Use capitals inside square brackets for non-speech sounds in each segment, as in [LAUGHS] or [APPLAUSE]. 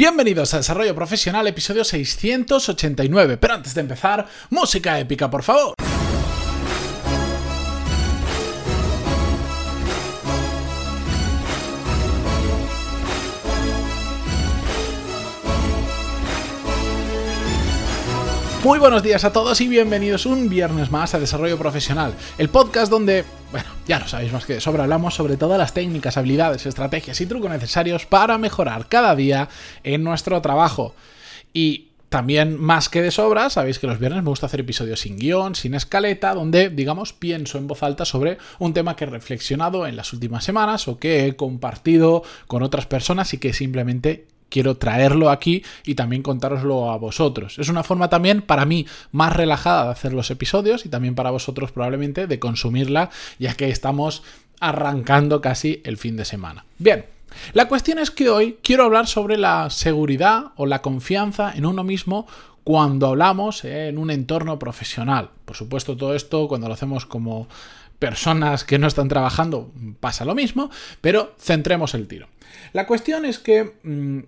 Bienvenidos a Desarrollo Profesional, episodio 689. Pero antes de empezar, música épica, por favor. Muy buenos días a todos y bienvenidos un viernes más a Desarrollo Profesional, el podcast donde, bueno, ya lo sabéis más que de sobra, hablamos sobre todas las técnicas, habilidades, estrategias y trucos necesarios para mejorar cada día en nuestro trabajo. Y también más que de sobra, sabéis que los viernes me gusta hacer episodios sin guion, sin escaleta, donde, digamos, pienso en voz alta sobre un tema que he reflexionado en las últimas semanas o que he compartido con otras personas y que simplemente quiero traerlo aquí y también contároslo a vosotros. Es una forma también para mí más relajada de hacer los episodios y también para vosotros probablemente de consumirla ya que estamos arrancando casi el fin de semana. Bien. La cuestión es que hoy quiero hablar sobre la seguridad o la confianza en uno mismo cuando hablamos en un entorno profesional. Por supuesto, todo esto cuando lo hacemos como personas que no están trabajando pasa lo mismo, pero centremos el tiro. La cuestión es que mm,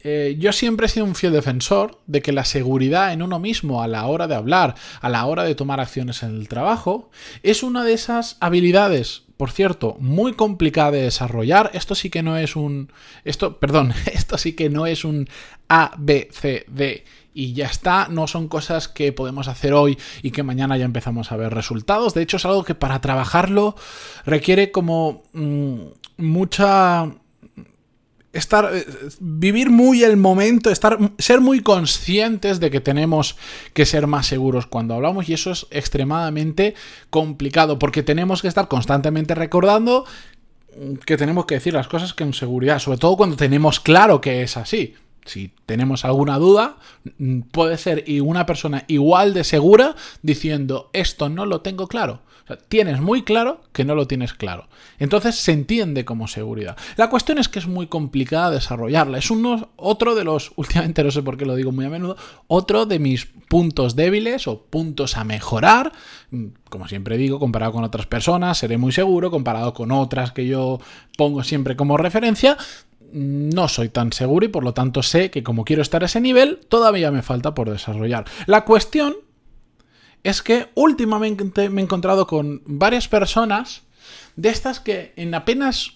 eh, yo siempre he sido un fiel defensor de que la seguridad en uno mismo a la hora de hablar, a la hora de tomar acciones en el trabajo, es una de esas habilidades por cierto, muy complicada de desarrollar. Esto sí que no es un. Esto, [LAUGHS] perdón, esto sí que no es un A, B, C, D y ya está. No son cosas que podemos hacer hoy y que mañana ya empezamos a ver resultados. De hecho, es algo que para trabajarlo requiere como mm, mucha estar eh, vivir muy el momento, estar ser muy conscientes de que tenemos que ser más seguros cuando hablamos y eso es extremadamente complicado porque tenemos que estar constantemente recordando que tenemos que decir las cosas con seguridad, sobre todo cuando tenemos claro que es así. Si tenemos alguna duda, puede ser una persona igual de segura diciendo esto no lo tengo claro tienes muy claro que no lo tienes claro. Entonces se entiende como seguridad. La cuestión es que es muy complicada desarrollarla. Es uno, otro de los, [LAUGHS] últimamente no sé por qué lo digo muy a menudo, otro de mis puntos débiles o puntos a mejorar. Mm, como siempre digo, comparado con otras personas, seré muy seguro. Comparado con otras que yo pongo siempre como referencia, no soy tan seguro y por lo tanto sé que como quiero estar a ese nivel, todavía me falta por desarrollar. La cuestión es que últimamente me he encontrado con varias personas de estas que en apenas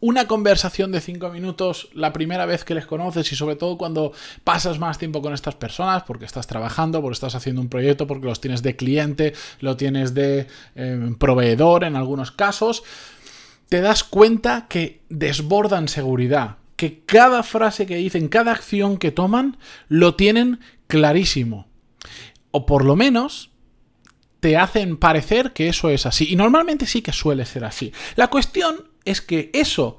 una conversación de cinco minutos la primera vez que les conoces y sobre todo cuando pasas más tiempo con estas personas porque estás trabajando, porque estás haciendo un proyecto, porque los tienes de cliente, lo tienes de eh, proveedor en algunos casos, te das cuenta que desbordan seguridad, que cada frase que dicen, cada acción que toman, lo tienen clarísimo. O por lo menos te hacen parecer que eso es así. Y normalmente sí que suele ser así. La cuestión es que eso,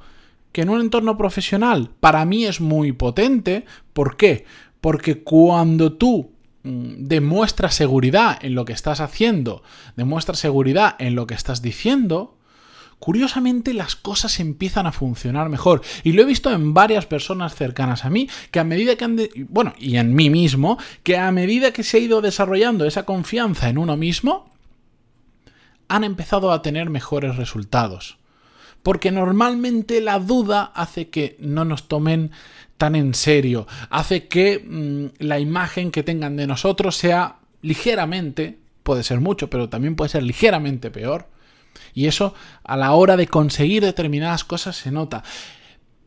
que en un entorno profesional para mí es muy potente, ¿por qué? Porque cuando tú mm, demuestras seguridad en lo que estás haciendo, demuestras seguridad en lo que estás diciendo, curiosamente las cosas empiezan a funcionar mejor. Y lo he visto en varias personas cercanas a mí, que a medida que han... bueno, y en mí mismo, que a medida que se ha ido desarrollando esa confianza en uno mismo, han empezado a tener mejores resultados. Porque normalmente la duda hace que no nos tomen tan en serio, hace que mm, la imagen que tengan de nosotros sea ligeramente, puede ser mucho, pero también puede ser ligeramente peor, y eso a la hora de conseguir determinadas cosas se nota.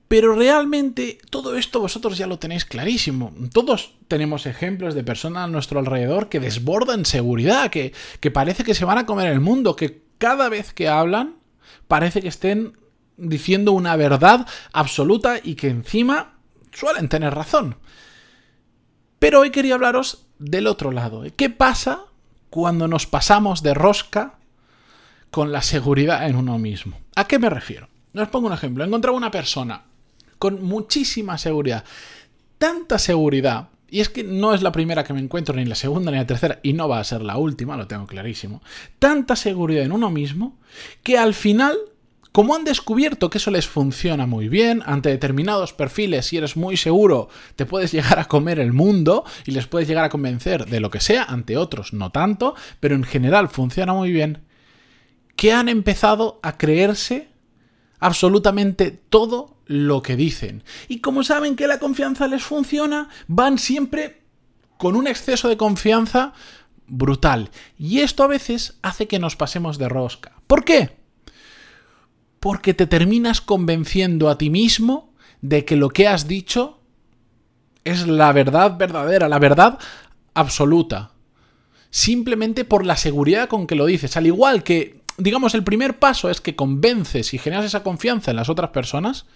Pero realmente todo esto vosotros ya lo tenéis clarísimo. Todos tenemos ejemplos de personas a nuestro alrededor que desbordan seguridad, que, que parece que se van a comer el mundo, que cada vez que hablan parece que estén diciendo una verdad absoluta y que encima suelen tener razón. Pero hoy quería hablaros del otro lado. ¿Qué pasa cuando nos pasamos de rosca con la seguridad en uno mismo. ¿A qué me refiero? Os pongo un ejemplo. He encontrado una persona con muchísima seguridad. Tanta seguridad. Y es que no es la primera que me encuentro, ni la segunda, ni la tercera, y no va a ser la última, lo tengo clarísimo. Tanta seguridad en uno mismo que al final, como han descubierto que eso les funciona muy bien, ante determinados perfiles, si eres muy seguro, te puedes llegar a comer el mundo y les puedes llegar a convencer de lo que sea, ante otros no tanto, pero en general funciona muy bien, que han empezado a creerse absolutamente todo lo que dicen. Y como saben que la confianza les funciona, van siempre con un exceso de confianza brutal. Y esto a veces hace que nos pasemos de rosca. ¿Por qué? Porque te terminas convenciendo a ti mismo de que lo que has dicho es la verdad verdadera, la verdad absoluta. Simplemente por la seguridad con que lo dices. Al igual que, digamos, el primer paso es que convences y generas esa confianza en las otras personas.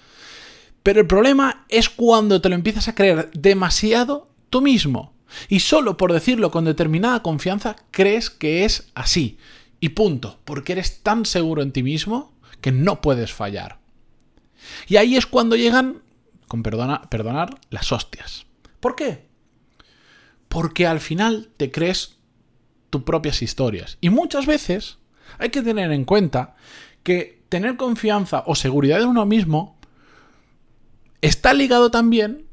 Pero el problema es cuando te lo empiezas a creer demasiado tú mismo. Y solo por decirlo con determinada confianza crees que es así. Y punto. Porque eres tan seguro en ti mismo que no puedes fallar. Y ahí es cuando llegan, con perdonar, las hostias. ¿Por qué? Porque al final te crees tus propias historias. Y muchas veces hay que tener en cuenta que tener confianza o seguridad en uno mismo está ligado también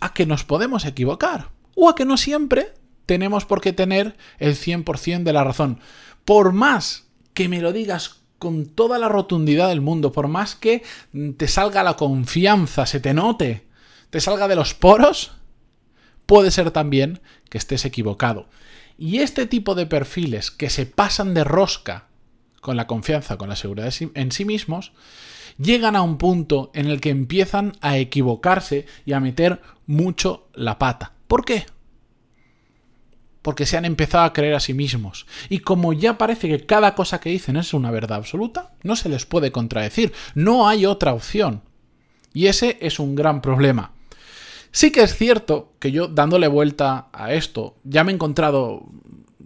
a que nos podemos equivocar. O a que no siempre tenemos por qué tener el 100% de la razón. Por más que me lo digas con toda la rotundidad del mundo, por más que te salga la confianza, se te note, te salga de los poros, puede ser también que estés equivocado. Y este tipo de perfiles que se pasan de rosca con la confianza, con la seguridad en sí mismos, llegan a un punto en el que empiezan a equivocarse y a meter mucho la pata. ¿Por qué? porque se han empezado a creer a sí mismos. Y como ya parece que cada cosa que dicen es una verdad absoluta, no se les puede contradecir, no hay otra opción. Y ese es un gran problema. Sí que es cierto que yo dándole vuelta a esto, ya me he encontrado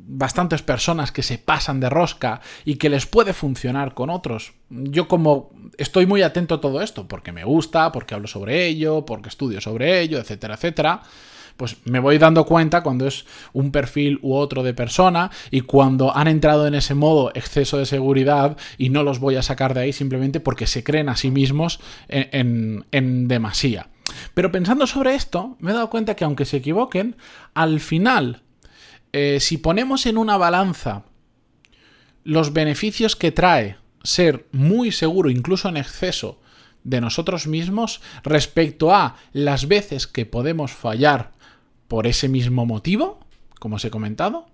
bastantes personas que se pasan de rosca y que les puede funcionar con otros. Yo como estoy muy atento a todo esto, porque me gusta, porque hablo sobre ello, porque estudio sobre ello, etcétera, etcétera pues me voy dando cuenta cuando es un perfil u otro de persona y cuando han entrado en ese modo exceso de seguridad y no los voy a sacar de ahí simplemente porque se creen a sí mismos en, demasía. Pero pensando sobre esto, me he dado cuenta que aunque se equivoquen, al final, eh, si ponemos en una balanza los beneficios que trae ser muy seguro, incluso en exceso, de nosotros mismos respecto a las veces que podemos fallar por ese mismo motivo, como os he comentado,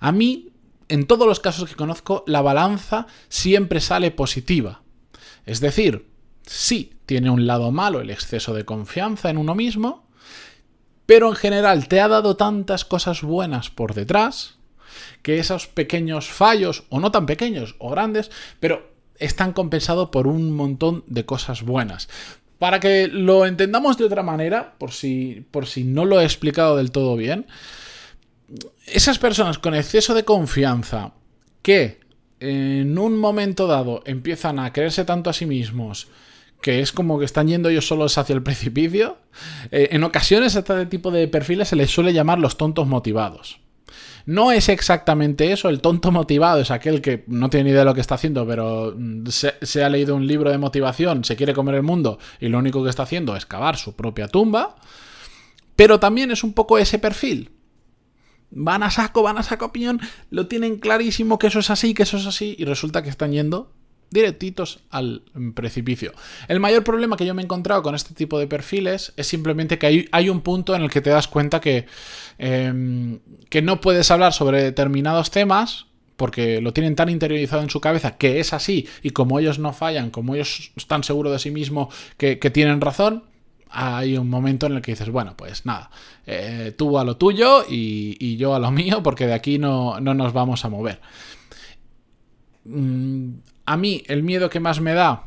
a mí, en todos los casos que conozco, la balanza siempre sale positiva. Es decir, sí, tiene un lado malo el exceso de confianza en uno mismo, pero en general te ha dado tantas cosas buenas por detrás que esos pequeños fallos, o no tan pequeños o grandes, pero están compensados por un montón de cosas buenas. Para que lo entendamos de otra manera, por si, por si no lo he explicado del todo bien, esas personas con exceso de confianza que en un momento dado empiezan a creerse tanto a sí mismos que es como que están yendo ellos solos hacia el precipicio, eh, en ocasiones a este tipo de perfiles se les suele llamar los tontos motivados. No es exactamente eso, el tonto motivado es aquel que no tiene ni idea de lo que está haciendo, pero mm, se, ha leído un libro de motivación, se quiere comer el mundo y lo único que está haciendo es cavar su propia tumba, pero también es un poco ese perfil. Van a saco, van a saco piñón, lo tienen clarísimo que eso es así, que eso es así, y resulta que están yendo directitos al precipicio. El mayor problema que yo me he encontrado con este tipo de perfiles es simplemente que hay, un punto en el que te das cuenta que, em, que no puedes hablar sobre determinados temas porque lo tienen tan interiorizado en su cabeza que es así y como ellos no fallan, como ellos están seguros de sí mismos que, tienen razón, hay un momento en el que dices, bueno, pues nada, eh, tú a lo tuyo y, yo a lo [LAUGHS] mío porque de aquí no, no nos vamos a mover. Mm, a mí el miedo que más me da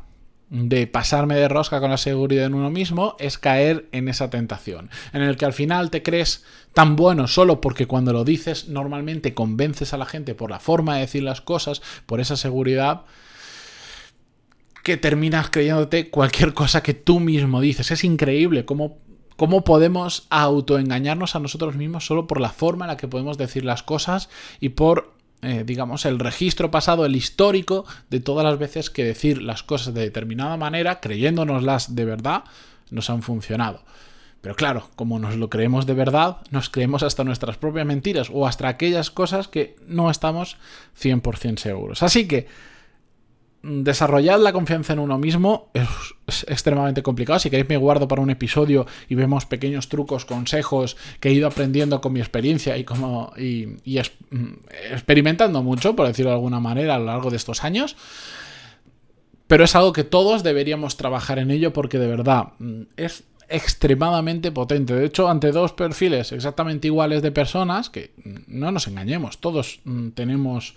de pasarme de rosca con la seguridad en uno mismo es caer en esa tentación, en el que al final te crees tan bueno solo porque cuando lo dices normalmente convences a la gente por la forma de decir las cosas, por esa seguridad, que terminas creyéndote cualquier cosa que tú mismo dices. Es increíble cómo, cómo podemos autoengañarnos a nosotros mismos solo por la forma en la que podemos decir las cosas y por eh, digamos, el registro pasado, el histórico de todas las veces que decir las cosas de determinada manera, creyéndonoslas de verdad, nos han funcionado. Pero claro, como nos lo creemos de verdad, nos creemos hasta nuestras propias mentiras o hasta aquellas cosas que no estamos 100% seguros. Así que desarrollar la confianza en uno mismo es, extremadamente complicado. Si queréis me guardo para un episodio y vemos pequeños trucos, consejos que he ido aprendiendo con mi experiencia y como y, mm, experimentando mucho, por decirlo de alguna manera, a lo largo de estos años. Pero es algo que todos deberíamos trabajar en ello porque de verdad mm, es extremadamente potente. De hecho, ante dos perfiles exactamente iguales de personas, que no nos engañemos, todos mm, tenemos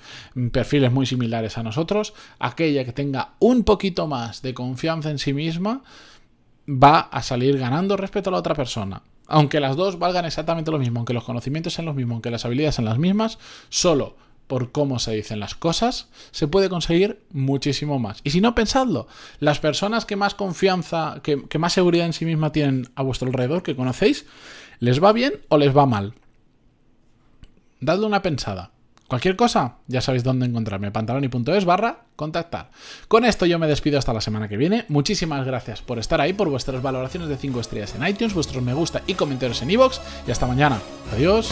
perfiles muy similares a nosotros, aquella que tenga un poquito más de confianza en sí misma va a salir ganando respecto a la otra persona. Aunque las dos valgan exactamente lo mismo, aunque los conocimientos sean los mismos, aunque las habilidades sean las mismas, solo por cómo se dicen las cosas, se puede conseguir muchísimo más. Y si no, pensadlo, las personas que más confianza, que, más seguridad en sí misma tienen a vuestro alrededor, que conocéis, ¿les va bien o les va mal? Dadle una pensada. Cualquier cosa, ya sabéis dónde encontrarme, pantaloni.es barra contactar. Con esto yo me despido hasta la semana que viene. Muchísimas gracias por estar ahí, por vuestras valoraciones de 5 estrellas en iTunes, vuestros me gusta y comentarios en iVoox. Y hasta mañana. Adiós.